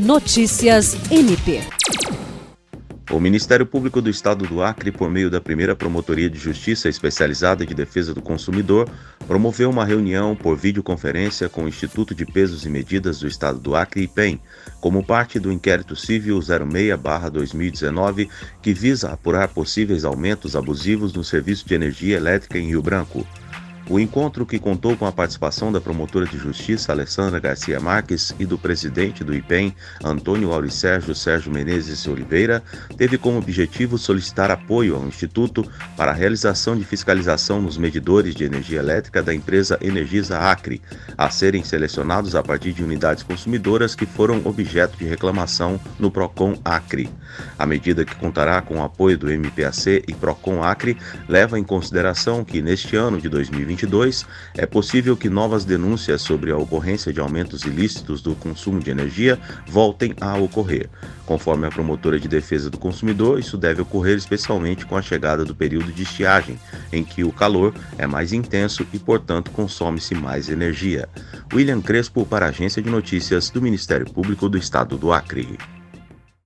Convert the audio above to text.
Notícias MP. O Ministério Público do Estado do Acre, por meio da primeira Promotoria de Justiça Especializada de Defesa do Consumidor, promoveu uma reunião por videoconferência com o Instituto de Pesos e Medidas do Estado do Acre, IPEM, como parte do inquérito civil 06-2019, que visa apurar possíveis aumentos abusivos no serviço de energia elétrica em Rio Branco. O encontro, que contou com a participação da promotora de justiça Alessandra Garcia Marques e do presidente do IPEM, Antônio Auricérgio Sérgio Menezes Oliveira, teve como objetivo solicitar apoio ao Instituto para a realização de fiscalização nos medidores de energia elétrica da empresa Energisa Acre, a serem selecionados a partir de unidades consumidoras que foram objeto de reclamação no PROCON Acre. A medida que contará com o apoio do MPAC e PROCON Acre leva em consideração que neste ano de 2020 2022, é possível que novas denúncias sobre a ocorrência de aumentos ilícitos do consumo de energia voltem a ocorrer. Conforme a promotora de defesa do consumidor, isso deve ocorrer especialmente com a chegada do período de estiagem, em que o calor é mais intenso e, portanto, consome-se mais energia. William Crespo para a Agência de Notícias do Ministério Público do Estado do Acre.